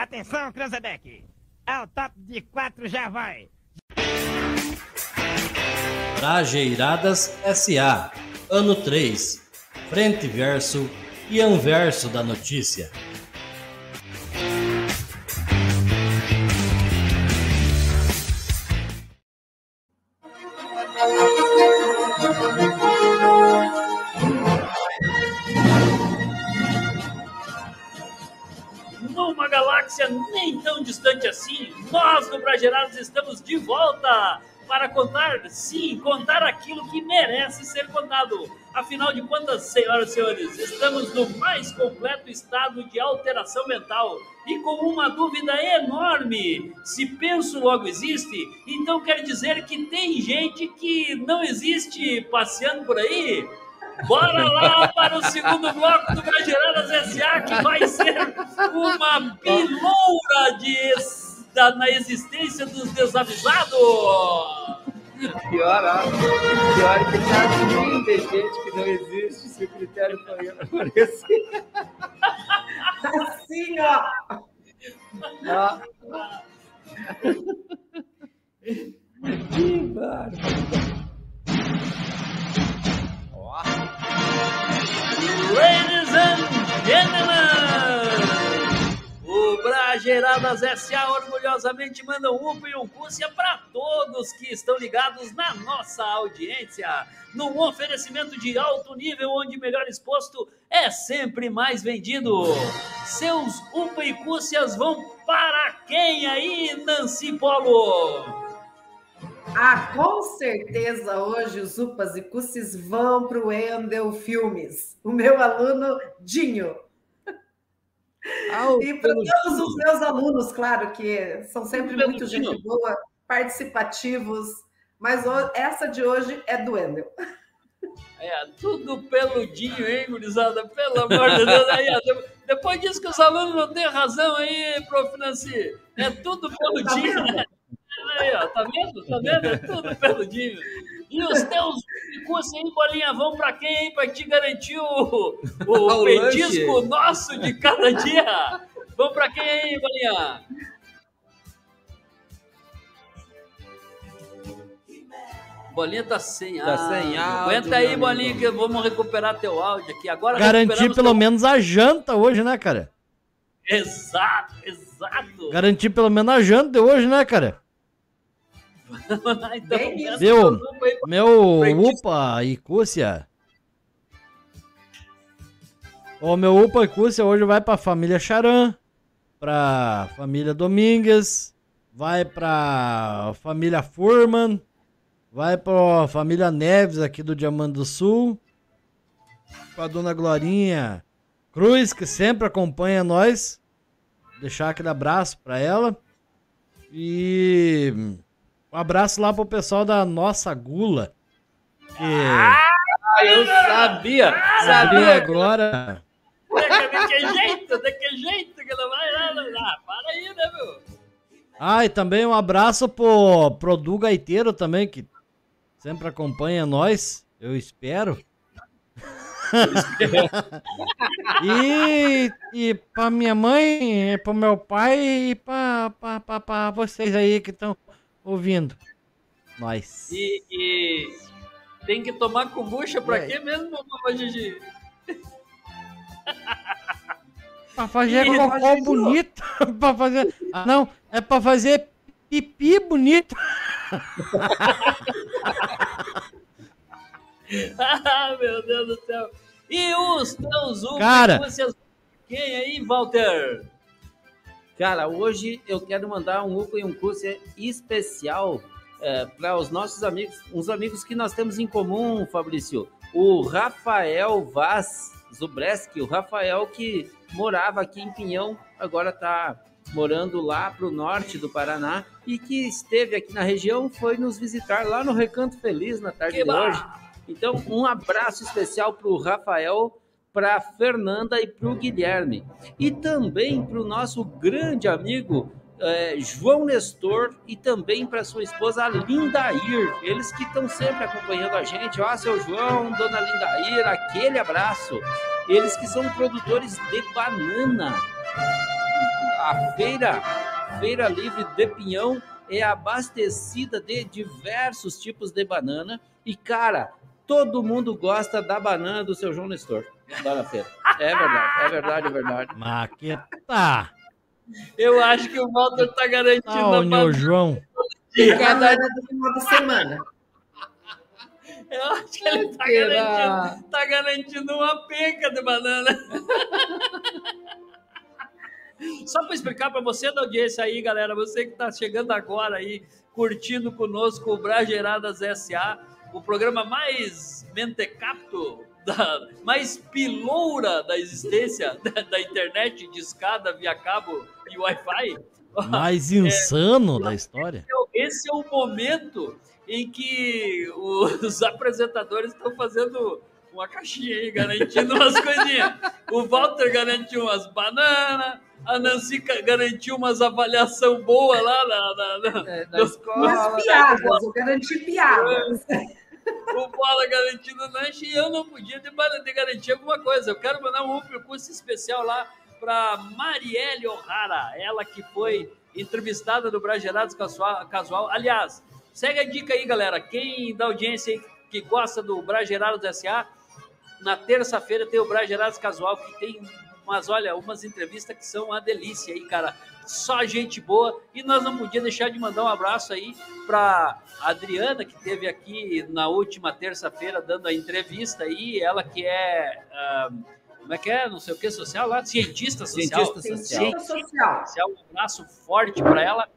Atenção, Cranzebeck. Ao top de quatro já vai. Trajeiradas SA. Ano 3. Frente verso e anverso da notícia. Nós do Bragerados estamos de volta para contar, sim, contar aquilo que merece ser contado. Afinal de contas, senhoras e senhores, estamos no mais completo estado de alteração mental e com uma dúvida enorme. Se penso logo existe, então quer dizer que tem gente que não existe passeando por aí? Bora lá para o segundo bloco do Brageradas S.A. que vai ser uma piloura de da, na existência dos desavisados. Pior, ó. Pior que tá de gente que não existe, se o critério foi aparecer. Assim, ó. Que bárbaro. Ladies and gentlemen, Brageradas S.A. orgulhosamente manda um UPA e um Cússia para todos que estão ligados na nossa audiência, num oferecimento de alto nível onde melhor exposto é sempre mais vendido. Seus UPA e Cússias vão para quem aí, Nancy Polo? Ah, com certeza hoje os Upas e Cusses vão para o Endel Filmes. O meu aluno Dinho. E para todos os meus alunos, claro, que são sempre Pelo muito gente boa, participativos, mas essa de hoje é do Endel. É, tudo peludinho, hein, gurizada? Pelo amor de Deus. Aí, depois disso que os alunos não têm razão aí, prof. Nancy. É tudo peludinho, né? Aí, ó, tá vendo? Tá vendo? É tudo peludinho. E os teus cursos aí, bolinha, vão pra quem, hein? Pra te garantir o, o O petisco lanche. nosso de cada dia. Vão pra quem aí, bolinha? Bolinha tá sem Tá áudio. sem áudio, Aguenta aí, Bolinha, que vamos recuperar teu áudio aqui. Agora Garantir pelo teu- menos a janta hoje, né, cara? Exato, exato. Garantir pelo menos a janta hoje, né, cara? então. Meu, meu. UPA e Cúcia. O meu UPA e Cúcia hoje vai pra família Charan, pra família Domingues, vai pra família Furman, vai pra família Neves aqui do Diamante do Sul, pra dona Glorinha Cruz, que sempre acompanha nós. Deixar aquele abraço pra ela. E um abraço lá pro pessoal da nossa gula. Que Ah, eu sabia! Sabia! agora. De, de que jeito, de que jeito que ela vai lá, lá, lá. Para aí, né, meu? Ah, e também um abraço pro, pro Du Gaiteiro também, que sempre acompanha nós, eu espero. e, e pra minha mãe, pro meu pai e pra, pra, pra, pra vocês aí que estão ouvindo. Nós. E, e tem que tomar kombucha pra E quê mesmo, mamãe Gigi? Pra fazer Ih, cocô bonito. pra fazer. Ah, não, é pra fazer pipi bonito. ah, meu Deus do céu. E os teus upas, Cara. vocês... Quem aí, Walter? Cara, hoje eu quero mandar um UPA e um curso especial para os nossos amigos, uns amigos que nós temos em comum, Fabrício. O Rafael Vaz Zubreski, o Rafael que morava aqui em Pinhão, agora está morando lá para o norte do Paraná e que esteve aqui na região, foi nos visitar lá no Recanto Feliz na tarde Que de hoje. Então, um abraço especial para o Rafael, para a Fernanda e para o Guilherme. E também para o nosso grande amigo eh, João Nestor e também para sua esposa Lindair. Eles que estão sempre acompanhando a gente. Ó, seu João, dona Lindair, aquele abraço. Eles que são produtores de banana. A feira, Feira Livre de Pinhão, é abastecida de diversos tipos de banana. E, cara, todo mundo gosta da banana do seu João Nestor. Lá na feira. É verdade, é verdade, é verdade. Maqueta. Eu acho que o Walter tá garantindo Ah, a o meu banana. João. Cada do final de semana. Eu acho que ele tá garantindo, tá garantindo uma penca de banana. Só para explicar para você da audiência aí, galera, você que está chegando agora aí, curtindo conosco o Brageradas SA, o programa mais mentecapto, da, mais piloura da existência da, da internet de escada via cabo e Wi-Fi. Mais insano da história. Esse é o momento em que os apresentadores estão fazendo uma caixinha aí, garantindo umas coisinhas. O Walter garantiu umas bananas, a Nancy garantiu umas avaliação boa lá na, na- na- É, na escola. Umas piadas, eu garanti piadas. O Bola garantindo lanche e eu não podia ba- de garantir alguma coisa. Eu quero mandar um curso especial lá para Marielle O'Hara, ela que foi entrevistada no Bragerados Casual, Casual. Aliás, segue a dica aí, galera. Quem da audiência que gosta do Bragerados SA, na terça-feira tem o Bragerados Casual, que tem umas, olha, umas entrevistas que são uma delícia aí, cara. Só gente boa. E nós não podíamos deixar de mandar um abraço aí para Adriana, que esteve aqui na última terça-feira dando a entrevista aí. Ela que é. como é que é? Não sei o que social lá? Cientista social. Cientista social. Cientista social. social. Um abraço forte para ela.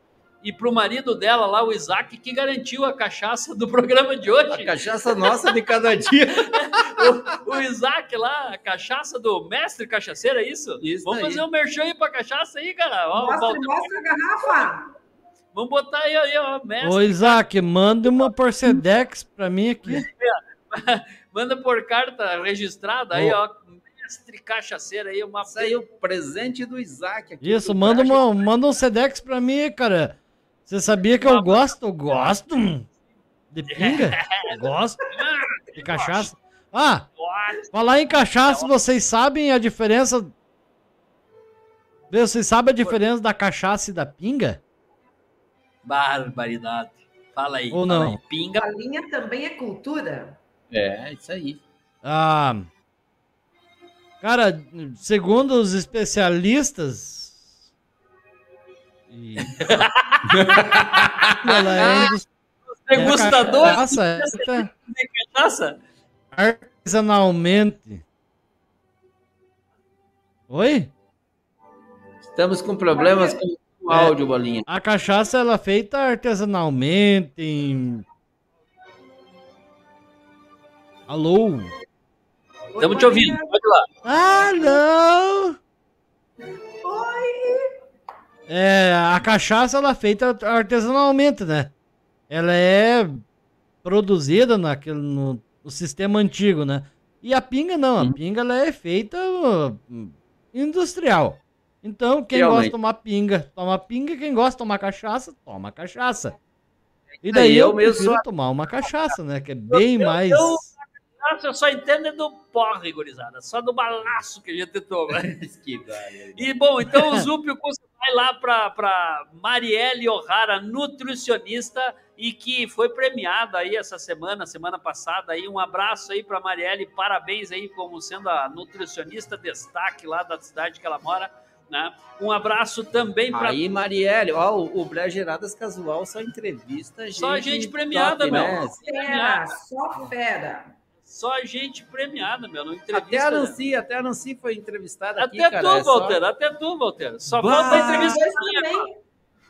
E para o marido dela lá, o Isaac, que garantiu a cachaça do programa de hoje. A cachaça nossa de cada dia. o, o Isaac lá, a cachaça do mestre cachaceiro, é isso? Isso Vamos aí. fazer um merchan aí pra cachaça aí, cara. Ó, Mostra, mostra a garrafa. Vamos botar aí, aí ó, mestre. Ô, Isaac, manda uma Porcedex pra mim aqui. Manda por carta registrada aí, ó. Mestre cachaceiro aí, uma. Isso aí, o presente do Isaac aqui. Isso, do manda, uma, manda um Sedex pra mim, cara. Você sabia que eu gosto? Eu gosto de pinga? Eu gosto de cachaça. Ah, falar em cachaça, vocês sabem a diferença... Vocês sabem a diferença da cachaça e da pinga? Barbaridade. Fala aí. Ou fala não? aí. Pinga. A linha também é cultura. É, isso aí. Ah, cara, segundo os especialistas... E... Ela é um dos Degustador É cachaça é de cachaça? artesanalmente. Oi? Estamos com problemas com o áudio, Bolinha. A cachaça ela é feita artesanalmente. Em... Alô? Estamos te ouvindo, pode lá. Ah, não! Oi! É, a cachaça ela é feita artesanalmente, né? Ela é produzida naquele, no, no sistema antigo, né? E a pinga não, a pinga ela é feita uh, industrial. Então, quem gosta Realmente. de tomar pinga, toma pinga, quem gosta de tomar cachaça, toma cachaça. E Aí, daí eu, eu mesmo prefiro sou- tomar uma cachaça, né? Que é bem Eu- mais... eu- Nossa, eu só entendo do porre, gurizada. Só do balaço que a gente toma. E, bom, então o Zúpio Custa vai lá para pra Marielle O'Hara, nutricionista, e que foi premiada aí essa semana, semana passada. Aí, um abraço aí para Marielle, parabéns aí como sendo a nutricionista destaque lá da cidade que ela mora. Né? Um abraço também para Aí, Marielle, ó, o, o Brageradas Casual só entrevista gente. Só gente premiada, top, meu. né? Fera, só fera. Só gente premiada, meu. Não entrevista. Até a Nancy, até a Nancy foi entrevistada aqui, Até cara. tu, é só- até tu, Walter. Só Bah! falta a entrevista minha. também.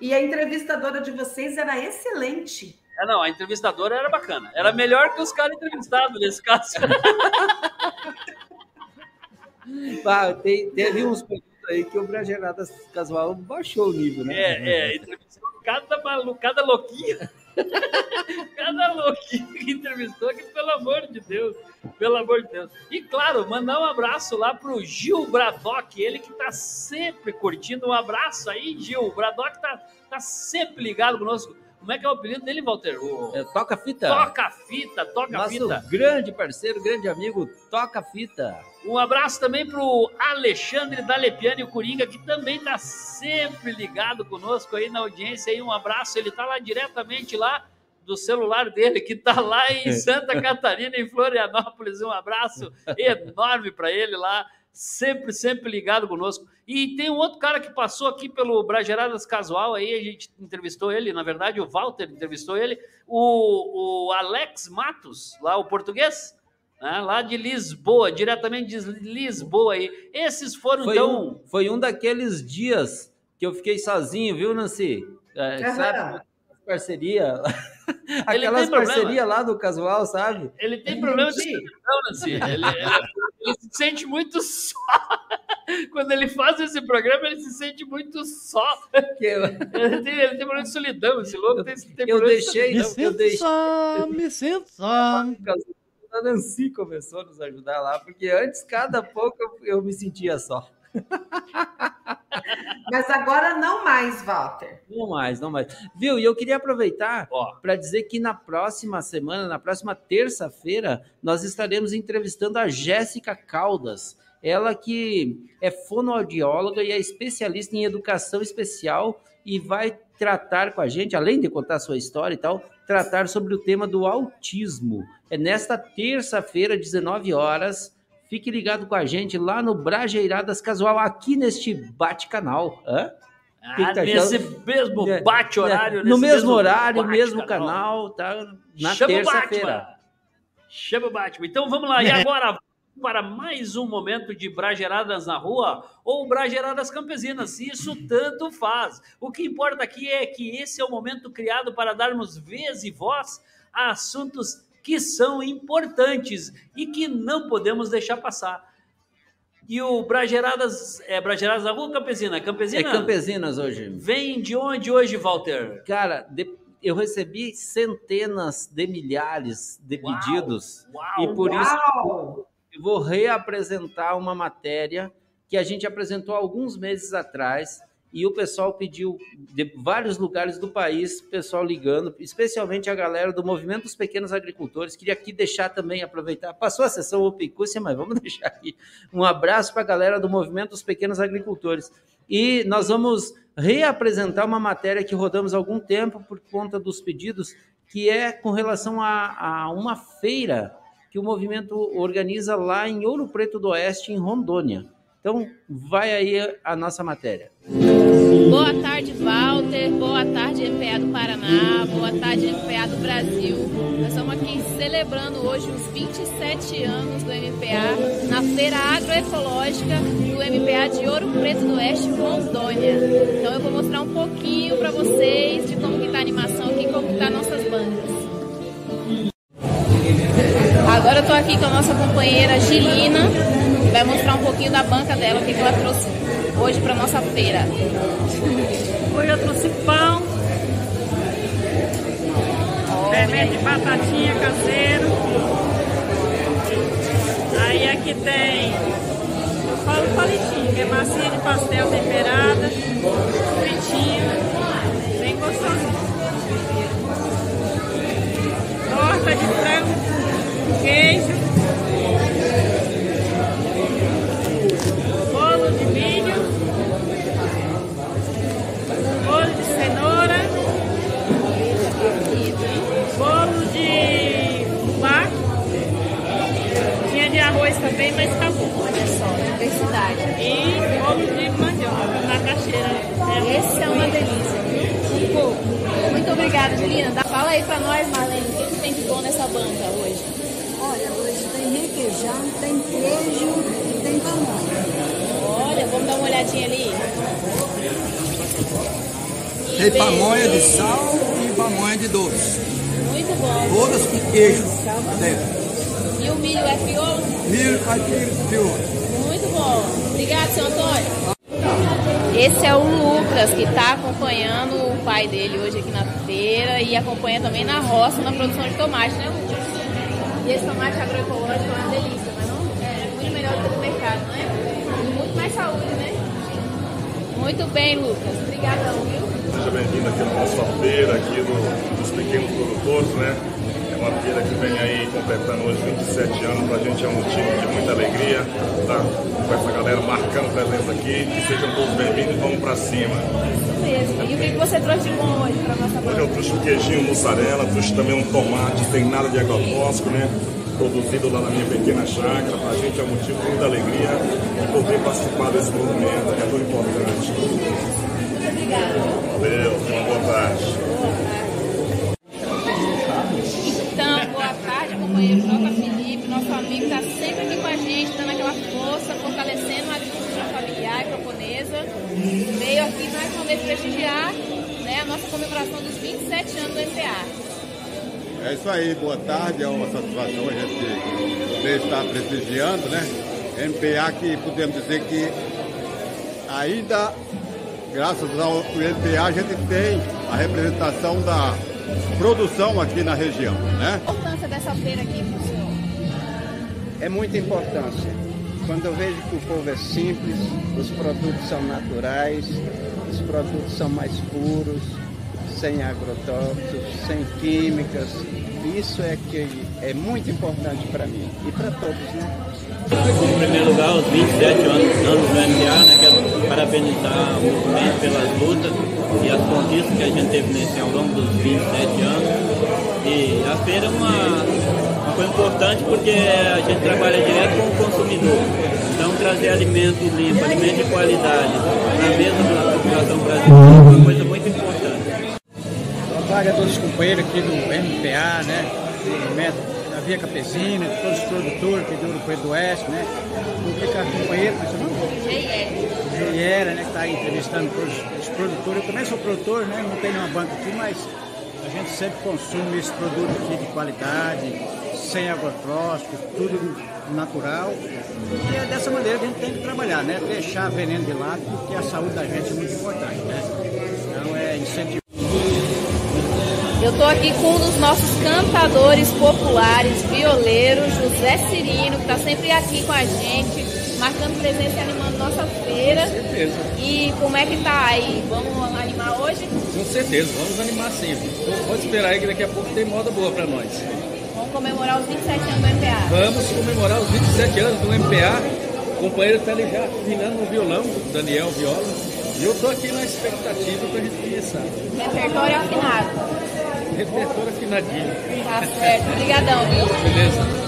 E a entrevistadora de vocês era excelente. É, não, a entrevistadora era bacana. Era melhor que os caras entrevistados nesse caso. Bah, tem- teve uns produtos aí que o Brageradas Casual baixou o nível, né? É, é, entrevistou cada maluco, cada louquinho. cada louquinho que entrevistou, que pelo amor de Deus, pelo amor de Deus. E claro, mandar um abraço lá pro Gil Bradock, ele que tá sempre curtindo. Um abraço aí, Gil. O Bradock tá, tá sempre ligado conosco. Como é que é o apelido dele, Walter? O... É, toca fita. Toca fita, toca Nosso fita. grande parceiro, grande amigo, toca fita. Um abraço também pro Alexandre Dalepiani, o Coringa, que também tá sempre ligado conosco aí na audiência. Aí um abraço, ele tá lá diretamente lá do celular dele, que tá lá em Santa Catarina, em Florianópolis. Um abraço enorme para ele lá, sempre, sempre ligado conosco. E tem um outro cara que passou aqui pelo Brageradas Casual, aí a gente entrevistou ele, na verdade o Walter entrevistou ele, o, o Alex Matos, lá o português, né, lá de Lisboa, diretamente de Lisboa aí. Esses foram, Foi, então... um, foi um daqueles dias que eu fiquei sozinho, viu, Nancy? É, sabe? Parceria. Aquelas parcerias lá do casual, sabe? Ele tem problema de solidão, Nancy. Ele, ele- ele se sente muito só. Quando ele faz esse programa, ele se sente muito só. Que eu, Ele tem, ele tem problema de solidão, esse louco tem, tem eu problema de deixei, Me eu, sinto deixei. só, me sinto só. A Nancy começou a nos ajudar lá, porque antes, cada pouco, eu, eu me sentia só. Mas agora não mais, Walter. Não mais, não mais. Viu? E eu queria aproveitar Ó. para dizer que na próxima semana, na próxima terça-feira, nós estaremos entrevistando a Jéssica Caldas. Ela que é fonoaudióloga e é especialista em educação especial e vai tratar com a gente, além de contar a sua história e tal, tratar sobre o tema do autismo. É nesta terça-feira, 19 horas. Fique ligado com a gente lá no Brajeiradas Casual, aqui neste bate-canal. Hã? Ah, tá nesse achando? mesmo É, bate-horário. no nesse mesmo horário, mesmo canal, tá? Na terça-feira. Chama o Batman. Então vamos lá. E agora para mais um momento de Brageradas na rua ou Brageradas campesinas. Isso tanto faz. O que importa aqui é que esse é o momento criado para darmos vez e voz a assuntos que são importantes e que não podemos deixar passar. E o Brageradas é Brageradas na rua campesina? Campesina? É Campesinas hoje. Vem de onde hoje, Walter? Cara, de- eu recebi centenas de milhares de Uau, pedidos uau, e por isso Uau! eu vou reapresentar uma matéria que a gente apresentou alguns meses atrás e o pessoal pediu de vários lugares do país, pessoal ligando, especialmente a galera do Movimento dos Pequenos Agricultores. Queria aqui deixar também, aproveitar, passou a sessão Opicúcia, mas vamos deixar aqui um abraço para a galera do Movimento dos Pequenos Agricultores. E nós vamos reapresentar uma matéria que rodamos há algum tempo por conta dos pedidos, que é com relação a, a uma feira que o movimento organiza lá em Ouro Preto do Oeste, em Rondônia. Então, vai aí a nossa matéria. Boa tarde, Walter. Boa tarde, MPA do Paraná. Boa tarde, MPA do Brasil. Nós estamos aqui celebrando hoje os 27 anos do MPA na Feira Agroecológica do MPA de Ouro Preto do Oeste, Rondônia. Então eu vou mostrar um pouquinho para vocês de como que tá a animação aqui, como que tá nossas bandas. Agora eu tô aqui com a nossa companheira Gilina, vai mostrar um pouquinho da banca dela, o que que ela trouxe hoje para nossa feira. Hoje eu trouxe pão, fermento de batatinha caseiro. Aí aqui tem, eu falo palitinho, que é massinha de pastel temperada, fritinha, bem gostosinho. Torta de frango, queijo. Também, mas acabou. Olha só, diversidade. E bolo de mandioca, macaxeira. Esse é uma delícia. Muito obrigada, Juliana. Fala aí pra nós, Marlene, o que, que tem de bom nessa banca hoje? Olha, hoje tem requeijão, tem queijo e tem pamonha. Olha, vamos dar uma olhadinha ali. Tem pamonha de sal e pamonha de doce. Muito bom. Todas com queijo dentro. Milho é crioulo? Milho, caipira, pior. Muito bom. Obrigado, seu Antônio. Esse é o Lucas, que está acompanhando o pai dele hoje aqui na feira e acompanha também na roça, na produção de tomate, né, Lucas? E esse tomate agroecológico é uma delícia, mas não é muito melhor do que o mercado, não é? E muito mais saúde, né? Muito bem, Lucas. Obrigadão, viu? Seja bem-vindo aqui na nossa feira, aqui do- dos pequenos produtores, né? Uma feira que vem aí completando hoje 27 anos, pra gente é um motivo de muita alegria, tá? Com essa galera marcando presença aqui, que sejam todos bem-vindos e vamos pra cima. Isso mesmo. E o que você trouxe de bom hoje para nossa Hoje eu trouxe um queijinho mussarela, trouxe também um tomate sem nada de agrotóxico, né? Produzido lá na minha pequena chácara, pra gente é um motivo de muita alegria de poder participar desse movimento que é tão importante. Muito obrigada. Valeu, uma boa tarde. Então, boa tarde, companheiro J. Felipe, nosso amigo está sempre aqui com a gente, dando aquela força, fortalecendo a agricultura familiar e camponesa. Veio vez prestigiar né, a nossa comemoração dos 27 anos do MPA. É isso aí, boa tarde, é uma satisfação a gente poder estar prestigiando, né? MPA que podemos dizer que ainda, graças ao MPA, a gente tem a representação da produção aqui na região, né? A importância dessa feira aqui para o senhor? É muita importância. Quando eu vejo que o povo é simples, os produtos são naturais, os produtos são mais puros, sem agrotóxicos, sem químicas. Isso é que é muito importante para mim e para todos, né? Em primeiro lugar, os 27 anos, anos do MPA, né, quero parabenizar o movimento pelas lutas e as conquistas que a gente teve nesse, ao longo dos 27 anos. E a feira é uma, coisa importante porque a gente trabalha direto com o consumidor. Trazer alimento limpo, alimento de qualidade na mesa da população brasileira é uma coisa muito importante. Boa tarde a todos os companheiros aqui do MPA, né? Da Via Campesina, de todos os produtores aqui do Ouro Preto do Oeste, né? O que que a companheira, é nome? Juliera, né? Que está aí entrevistando todos os produtores. Eu também sou produtor, né? Não tenho uma banca aqui, mas a gente sempre consome esse produto aqui de qualidade, sem agrotóxico, tudo natural. E é dessa maneira que a gente tem que trabalhar, né? Deixar veneno de lado, porque a saúde da gente é muito importante, né? Então é incentivar. Eu estou aqui com um dos nossos cantadores populares, violeiros, José Cirino, que está sempre aqui com a gente, marcando presença e animando nossa feira. Com certeza. E como é que tá aí? Vamos animar hoje? Com certeza, vamos animar sempre. Pode esperar aí que daqui a pouco tem moda boa pra nós. Vamos comemorar os 27 anos do MPA. Vamos comemorar os 27 anos do MPA. O companheiro tá ali já afinando no violão, o Daniel Viola. E eu tô aqui na expectativa pra gente começar. Repertório afinado. Repertório afinadinho. Tá certo. Obrigadão, viu? Beleza.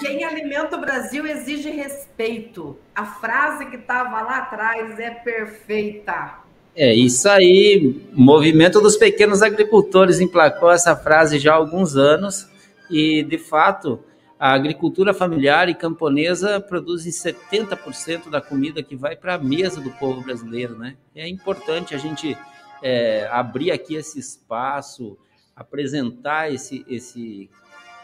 Quem alimenta o Brasil exige respeito. A frase que estava lá atrás é perfeita. É isso aí. O movimento dos pequenos agricultores emplacou essa frase já há alguns anos e, de fato, a agricultura familiar e camponesa produzem 70% da comida que vai para a mesa do povo brasileiro, né? É importante a gente é, abrir aqui esse espaço, apresentar esse, esse,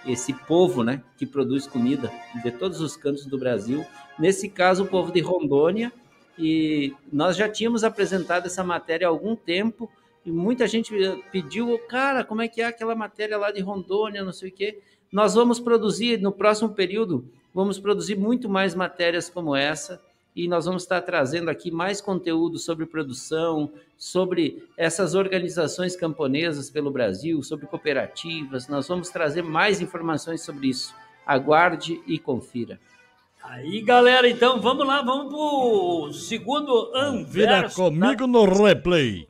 esse povo, né, que produz comida de todos os cantos do Brasil. Nesse caso, o povo de Rondônia, e nós já tínhamos apresentado essa matéria há algum tempo e muita gente pediu, cara, como é que é aquela matéria lá de Rondônia, não sei o quê. Nós vamos produzir no próximo período, vamos produzir muito mais matérias como essa e nós vamos estar trazendo aqui mais conteúdo sobre produção, sobre essas organizações camponesas pelo Brasil, sobre cooperativas. Nós vamos trazer mais informações sobre isso. Aguarde e confira. Aí, galera, então vamos lá, vamos pro segundo Vira anverso. comigo no replay.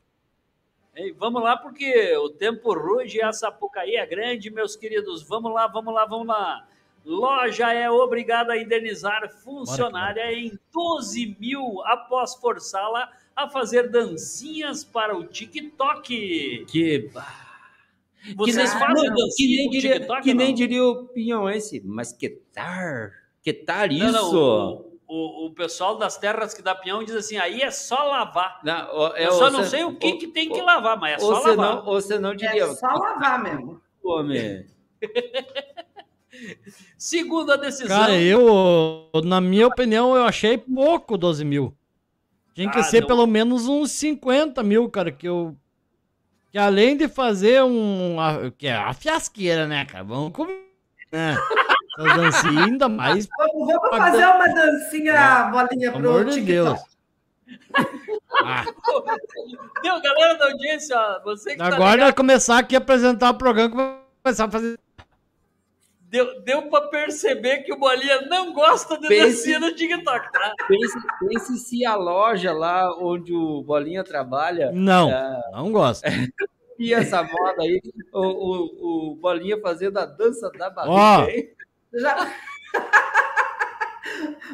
Ei, vamos lá, porque o tempo ruge e a Sapucaí é grande, meus queridos. Vamos lá, vamos lá, vamos lá. Loja é obrigada a indenizar funcionária em 12 mil após forçá-la a fazer dancinhas para o TikTok. Que. Vocês que, fazem não, dancinha que nem diria, TikTok que nem diria o pinhõense, mas que tar, que tar isso? Não, não, o, o, o pessoal das terras que dá pinhão diz assim, aí é só lavar. Não, é, Eu só não se- sei o que, ou- que tem que lavar, mas é só lavar. não- ou você não diria. É só lavar mesmo. Homem. Segundo a decisão... Cara, eu, na minha opinião, eu achei pouco 12 mil. Tinha que Ah, ser não. pelo menos uns 50 mil, cara, que eu... Que além de fazer um... a- Que é a fiasqueira, né, cara? Vamos comer, né? Dancinhas ainda mais... Vamos, vamos fazer uma dancinha, bolinha, Pelo pro amor de TikTok. Deus. Ah, Deu, galera da audiência, você que tá agora ligado, vai começar aqui a apresentar o programa, que vai começar a fazer... deu, deu pra perceber que o Bolinha não gosta de Pense- dancinha no TikTok, tá? Pense, pense se a loja lá onde o Bolinha trabalha. Não, é, não gosto. E essa moda aí, o, o, o Bolinha fazendo a dança da barriga. Ó. hein? Já...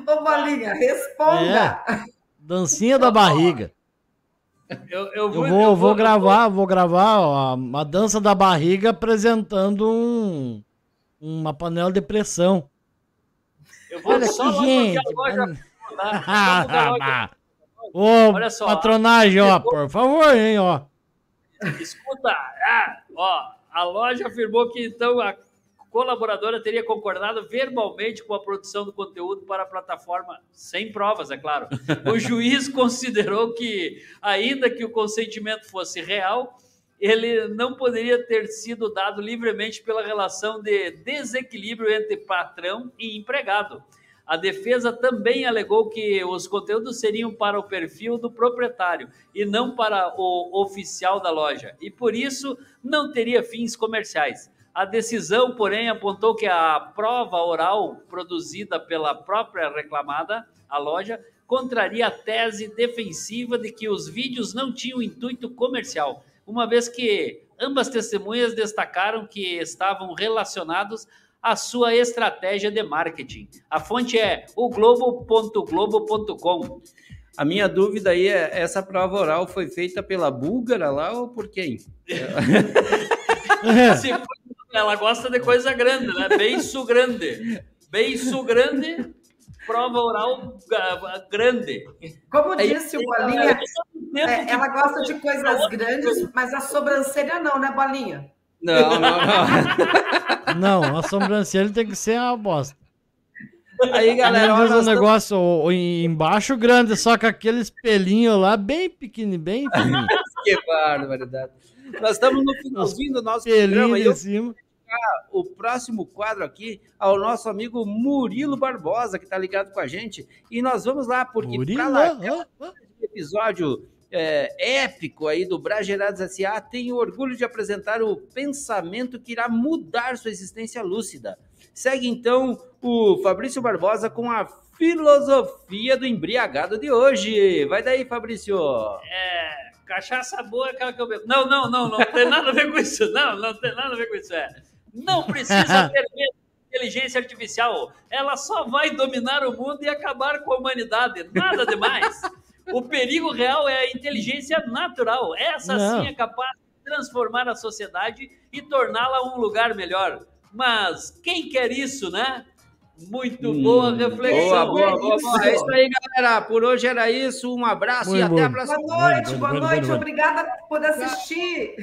Ô, Bolinha, responda. É. Dancinha da barriga. Eu, eu Eu vou, vou, eu vou gravar, vou gravar ó, a dança da barriga apresentando um, uma panela de pressão. Eu vou Olha só lá gente. porque a loja... tá? Loja- Ô, Olha só, patronagem, ó, por favor, hein, ó. Escuta, ah, ó, a loja afirmou que então a colaboradora teria concordado verbalmente com a produção do conteúdo para a plataforma, sem provas, é claro. O juiz considerou que, ainda que o consentimento fosse real, ele não poderia ter sido dado livremente pela relação de desequilíbrio entre patrão e empregado. A defesa também alegou que os conteúdos seriam para o perfil do proprietário e não para o oficial da loja, e por isso não teria fins comerciais. A decisão, porém, apontou que a prova oral produzida pela própria reclamada, a loja, contraria a tese defensiva de que os vídeos não tinham intuito comercial, uma vez que ambas testemunhas destacaram que estavam relacionados à sua estratégia de marketing. A fonte é o globo.globo.com. A minha dúvida aí é: essa prova oral foi feita pela búlgara lá ou por quem? Se for- ela gosta de coisa grande, né? Beiço grande. Beiço grande. prova oral ah, grande. Como disse o Bolinha, é, ela gosta de coisas grandes, mas a sobrancelha não, né, Bolinha? Não, não, não. Não, a sobrancelha tem que ser uma bosta. Aí, galera, olha, um negócio o- o embaixo grande, só com aqueles pelinhos lá bem pequenininho, bem fininho. que barbaridade. Nós estamos no finalzinho do nosso programa e em eu cima. dedicar o próximo quadro aqui ao nosso amigo Murilo Barbosa, que está ligado com a gente. E nós vamos lá, porque para lá, um episódio é, épico aí do Bragerados S.A., tenho orgulho de apresentar o pensamento que irá mudar sua existência lúcida. Segue então o Fabrício Barbosa com a filosofia do embriagado de hoje. Vai daí, Fabrício. É, cachaça boa é aquela que eu bebo. Não, não, não, não tem nada a ver com isso. Não, não tem nada a ver com isso. É. Não precisa ter medo de inteligência artificial. Ela só vai dominar o mundo e acabar com a humanidade. Nada demais. O perigo real é a inteligência natural. Essa Não. sim é capaz de transformar a sociedade e torná-la um lugar melhor. Mas quem quer isso, né? Muito boa reflexão. Boa, boa, boa, boa. É isso aí, galera. Por hoje era isso. Um abraço e Muito até a bom. próxima. Boa noite, boa noite, obrigada por assistir.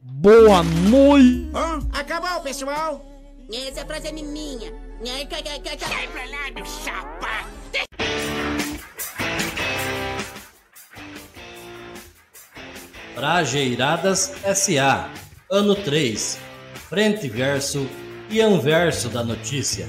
Boa noite! Acabou, pessoal. Essa frase é minha. Sai pra lá, meu chapa. Brajeiradas SA, ano 3, frente verso e anverso da notícia.